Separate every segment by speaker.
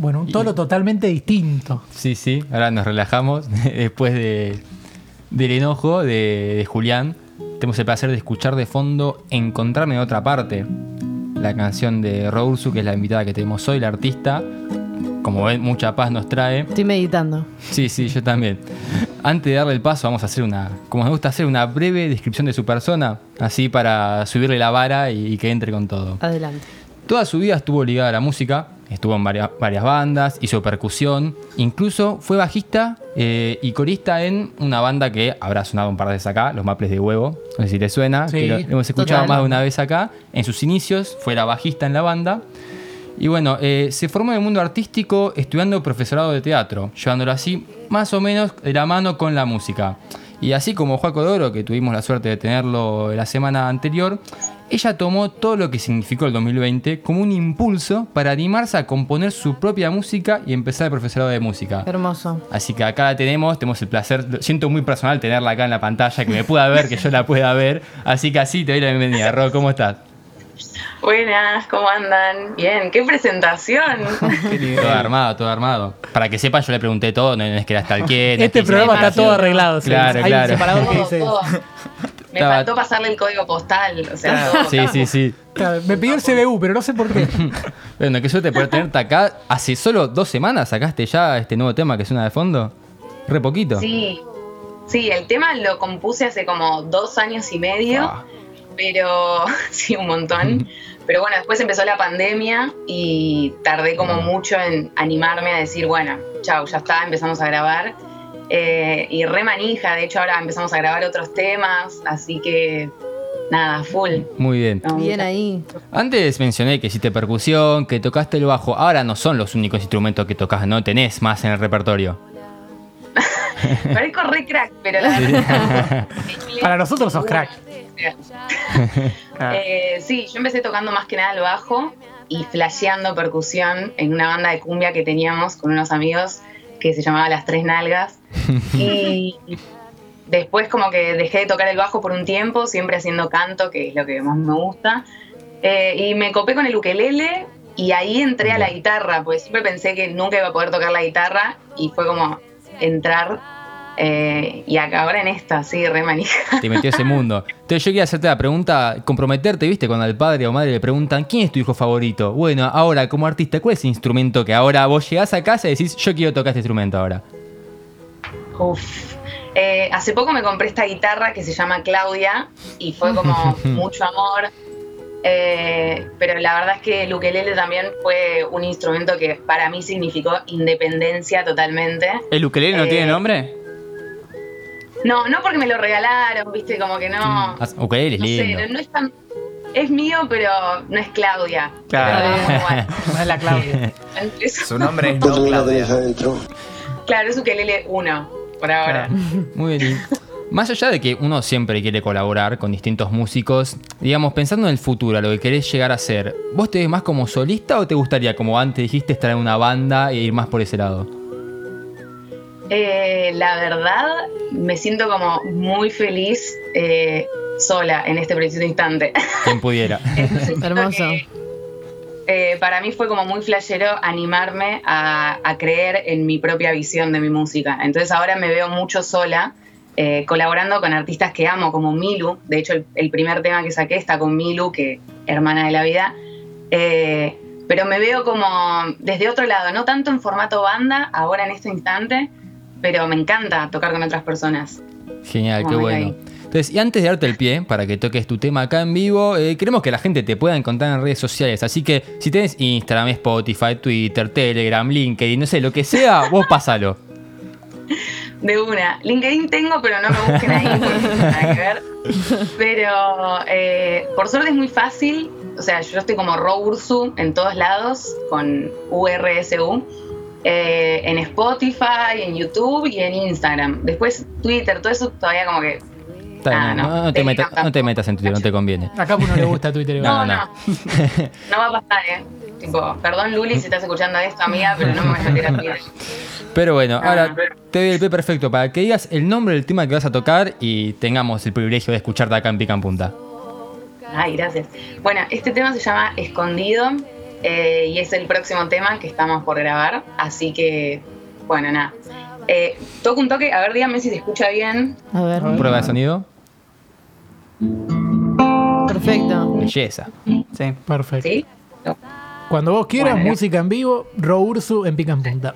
Speaker 1: Bueno, un tono totalmente distinto.
Speaker 2: Sí, sí, ahora nos relajamos después de, del enojo de, de Julián. Tenemos el placer de escuchar de fondo Encontrarme en otra parte, la canción de Roursu, que es la invitada que tenemos hoy, la artista. Como ven, mucha paz nos trae.
Speaker 3: Estoy meditando.
Speaker 2: Sí, sí, yo también. Antes de darle el paso, vamos a hacer una, como nos gusta hacer, una breve descripción de su persona, así para subirle la vara y, y que entre con todo.
Speaker 3: Adelante.
Speaker 2: Toda su vida estuvo ligada a la música, estuvo en varias, varias bandas, hizo percusión, incluso fue bajista eh, y corista en una banda que habrá sonado un par de veces acá, Los Maples de Huevo, no sé si te suena,
Speaker 1: Sí,
Speaker 2: que lo hemos escuchado
Speaker 3: total.
Speaker 2: más de una vez acá. En sus inicios fue la bajista en la banda. Y bueno, eh, se formó en el mundo artístico estudiando profesorado de teatro, llevándolo así más o menos de la mano con la música. Y así como Juaco de Oro, que tuvimos la suerte de tenerlo la semana anterior, ella tomó todo lo que significó el 2020 como un impulso para animarse a componer su propia música y empezar el profesorado de música.
Speaker 3: Hermoso.
Speaker 2: Así que acá la tenemos, tenemos el placer, lo siento muy personal tenerla acá en la pantalla, que me pueda ver, que yo la pueda ver. Así que así te doy la bienvenida. Ro, ¿cómo estás?
Speaker 4: Buenas, ¿cómo andan? Bien, qué presentación.
Speaker 2: Todo armado, todo armado. Para que sepan, yo le pregunté todo, no es que era tal quien.
Speaker 1: Este programa está todo arreglado. sí.
Speaker 2: Claro,
Speaker 1: Hay
Speaker 2: claro.
Speaker 1: un separador que
Speaker 4: Todo,
Speaker 1: dice.
Speaker 4: todo. Me
Speaker 2: Estaba-
Speaker 4: faltó pasarle el código postal, o sea, todo.
Speaker 2: Sí, sí, sí.
Speaker 1: Claro, me pidió el CBU, pero no sé por qué.
Speaker 2: Bueno, qué suerte poder tenerte acá. Hace solo dos semanas sacaste ya este nuevo tema que suena de fondo. Re poquito.
Speaker 4: Sí, sí, el tema lo compuse hace como dos años y medio,
Speaker 2: Ah.
Speaker 4: Pero sí, un montón. Pero bueno, después empezó la pandemia y tardé como mucho en animarme a decir, bueno, chau, ya está, empezamos a grabar. Eh, y re manija, de hecho ahora empezamos a grabar otros temas, así que nada, full.
Speaker 2: Muy bien.
Speaker 4: No,
Speaker 3: Bien ahí.
Speaker 2: Antes mencioné que hiciste percusión, que tocaste el bajo. Ahora no son los únicos instrumentos que tocas, ¿no? Tenés más en el repertorio.
Speaker 4: Parezco re crack, pero la verdad.
Speaker 1: Para nosotros sos crack.
Speaker 4: Eh, sí, yo empecé tocando más que nada el bajo y flasheando percusión en una banda de cumbia que teníamos con unos amigos que se llamaba Las Tres Nalgas. Y después como que dejé de tocar el bajo por un tiempo, siempre haciendo canto, que es lo que más me gusta. Eh, y me copé con el ukelele y ahí entré a la guitarra, pues siempre pensé que nunca iba a poder tocar la guitarra y fue como entrar eh, y acá ahora en esta, sí, re manija.
Speaker 2: Te metió ese mundo. Entonces yo quería hacerte la pregunta, comprometerte, ¿viste? Cuando al padre o madre le preguntan, ¿quién es tu hijo favorito? Bueno, ahora como artista, ¿cuál es el instrumento que ahora vos llegás a casa y decís, yo quiero tocar este instrumento ahora?
Speaker 4: Uf. Eh, hace poco me compré esta guitarra que se llama Claudia y fue como mucho amor. Eh, pero la verdad es que el ukelele también fue un instrumento que para mí significó independencia totalmente.
Speaker 5: ¿El ukelele no
Speaker 4: Eh,
Speaker 5: tiene nombre?
Speaker 4: No, no porque me lo regalaron, viste, como que no.
Speaker 2: Ah, Ukelele es
Speaker 4: no sé,
Speaker 2: lindo.
Speaker 4: no, no es tan. Es mío, pero no es Claudia.
Speaker 5: Claro.
Speaker 4: Pero, bueno,
Speaker 1: No es la Claudia.
Speaker 5: Su nombre es
Speaker 6: ¿Cuántos
Speaker 5: no Claudia.
Speaker 6: adentro?
Speaker 4: claro, es ukelele 1 por ahora.
Speaker 2: Muy bien. Más allá de que uno siempre quiere colaborar con distintos músicos, digamos, pensando en el futuro, a lo que querés llegar a ser, ¿vos te ves más como solista o te gustaría, como antes dijiste, estar en una banda e ir más por ese lado?
Speaker 4: Eh, la verdad, me siento como muy feliz eh, sola en este preciso instante.
Speaker 2: Quien pudiera.
Speaker 3: Hermoso.
Speaker 4: que, eh, para mí fue como muy flashero animarme a, a creer en mi propia visión de mi música. Entonces ahora me veo mucho sola, eh, colaborando con artistas que amo, como Milu. De hecho, el, el primer tema que saqué está con Milu, que hermana de la vida. Eh, pero me veo como desde otro lado, no tanto en formato banda, ahora en este instante, pero me encanta tocar con otras personas.
Speaker 2: Genial, qué bueno. Entonces, y antes de darte el pie para que toques tu tema acá en vivo, eh, queremos que la gente te pueda encontrar en redes sociales. Así que si tenés Instagram, Spotify, Twitter, Telegram, LinkedIn, no sé, lo que sea, vos pásalo.
Speaker 4: De una. LinkedIn tengo, pero no me busquen ahí porque nada que ver. Pero eh, por suerte es muy fácil. O sea, yo estoy como Roursu en todos lados, con URSU. Eh, en Spotify, en YouTube y en Instagram. Después Twitter, todo eso todavía como que. Ah,
Speaker 2: no,
Speaker 4: no.
Speaker 2: no te metas, no te metas en Twitter, no te conviene.
Speaker 1: Acá a uno le gusta Twitter igual.
Speaker 4: No,
Speaker 2: no.
Speaker 4: no. No va a pasar, ¿eh? Tipo, perdón Luli si estás escuchando esto, amiga, pero no me voy a meter a Twitter.
Speaker 2: Pero bueno,
Speaker 4: Ah.
Speaker 2: ahora te doy el pie perfecto para que digas el nombre del tema que vas a tocar y tengamos el privilegio de escucharte acá en Pica en Punta.
Speaker 4: Ay, gracias. Bueno, este tema se llama Escondido eh, y es el próximo tema que estamos por grabar, así que, bueno, nada. Eh, toco un toque, a ver, díganme si se escucha bien.
Speaker 3: A ver.
Speaker 2: Prueba de sonido.
Speaker 3: Perfecto.
Speaker 2: Belleza.
Speaker 5: Sí.
Speaker 1: Perfecto.
Speaker 4: ¿Sí?
Speaker 1: Cuando vos quieras,
Speaker 4: Bueno.
Speaker 1: música en vivo, Ro Ursu en pica en punta.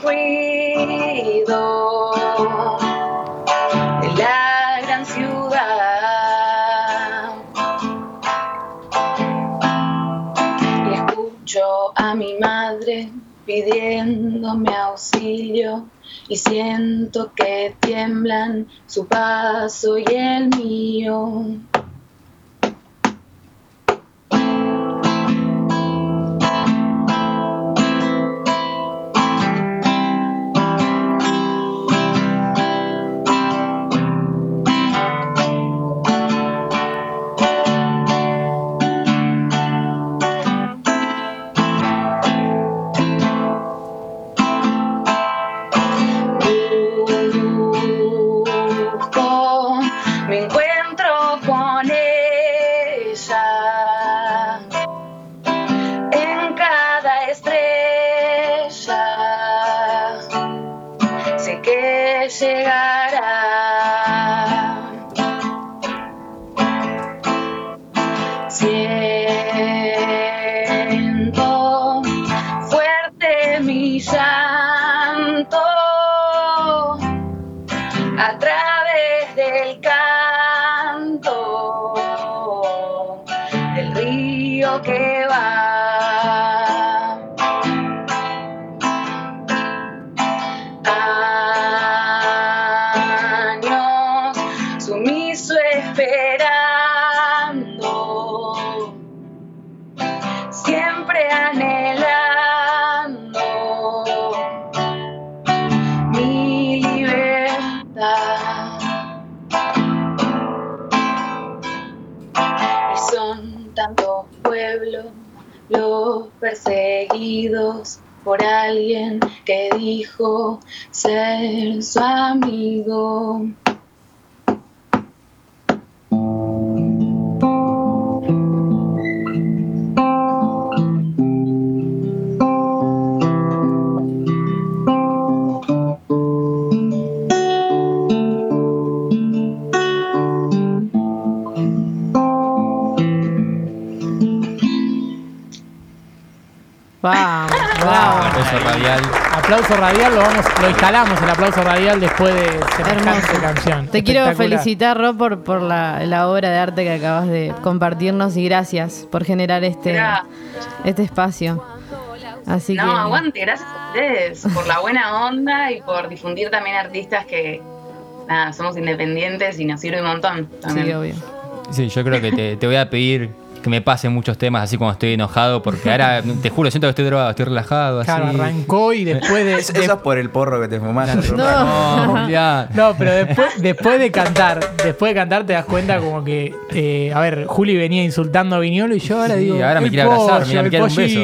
Speaker 4: Del ruido de la gran ciudad. Y escucho a mi madre pidiéndome auxilio y siento que tiemblan su paso y el mío. Que llegará. Siempre anhelando mi libertad. Y son tantos pueblos los perseguidos por alguien que dijo ser su amigo.
Speaker 3: Vamos, bravo.
Speaker 2: Aplauso radial.
Speaker 1: Aplauso radial, lo vamos, lo instalamos el aplauso radial después de semejante canción.
Speaker 3: Te quiero felicitar, Rob, por, por la, la obra de arte que acabas de compartirnos y gracias por generar este, este espacio. Así
Speaker 4: no,
Speaker 3: que.
Speaker 4: aguante, gracias a ustedes por la buena onda y por difundir también artistas que nada, somos independientes y nos sirve un montón. También.
Speaker 3: Sí, obvio.
Speaker 2: Sí, yo creo que te, te voy a pedir que me pasen muchos temas así cuando estoy enojado, porque ahora, te juro, siento que estoy drogado, estoy relajado. Así.
Speaker 1: Claro, arrancó y después de.
Speaker 5: Eso,
Speaker 1: de-
Speaker 5: eso es por el porro que te fumaste.
Speaker 3: No.
Speaker 2: No, ya.
Speaker 1: No, pero después, después de cantar, después de cantar te das cuenta como que, eh, a ver, Juli venía insultando a Viñolo y yo ahora
Speaker 2: Sí,
Speaker 1: digo,
Speaker 2: ahora me quiere abrazar, mira, me quiere un beso.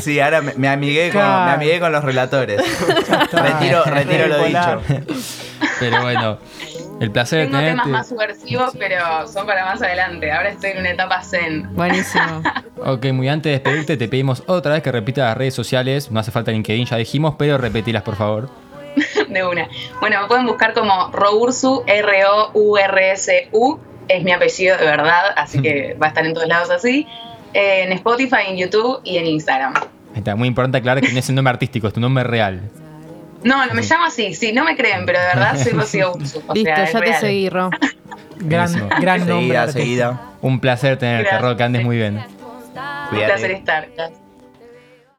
Speaker 5: Sí, ahora me, me amigué con, me amigué con los relatores. retiro retiro lo dicho.
Speaker 2: Pero bueno. El placer de
Speaker 4: Tengo temas
Speaker 2: tenerte.
Speaker 4: más subversivos, pero son para más adelante. Ahora estoy en una etapa zen.
Speaker 3: Buenísimo.
Speaker 2: Ok, muy antes de despedirte, te pedimos otra vez que repitas las redes sociales. No hace falta LinkedIn, ya dijimos, pero repetilas por favor.
Speaker 4: De una. Bueno, me pueden buscar como Roursu, R-O-U-R-S-U. Es mi apellido de verdad, así que va a estar en todos lados así. En Spotify, en YouTube y en Instagram.
Speaker 2: Está muy importante aclarar que no es el nombre artístico, es tu nombre real.
Speaker 4: No, no me llamo así, sí, no me creen, pero de verdad soy Rocío Ursu. O
Speaker 3: Listo,
Speaker 4: sea,
Speaker 3: ya te
Speaker 4: real.
Speaker 3: seguí, Ro.
Speaker 1: Gran,
Speaker 2: Buenísimo.
Speaker 1: gran nombre.
Speaker 5: Seguida.
Speaker 2: Un placer tenerte,
Speaker 4: Gracias.
Speaker 2: Ro, que andes muy bien.
Speaker 4: Un
Speaker 5: Cuídate.
Speaker 4: placer estar. Gracias.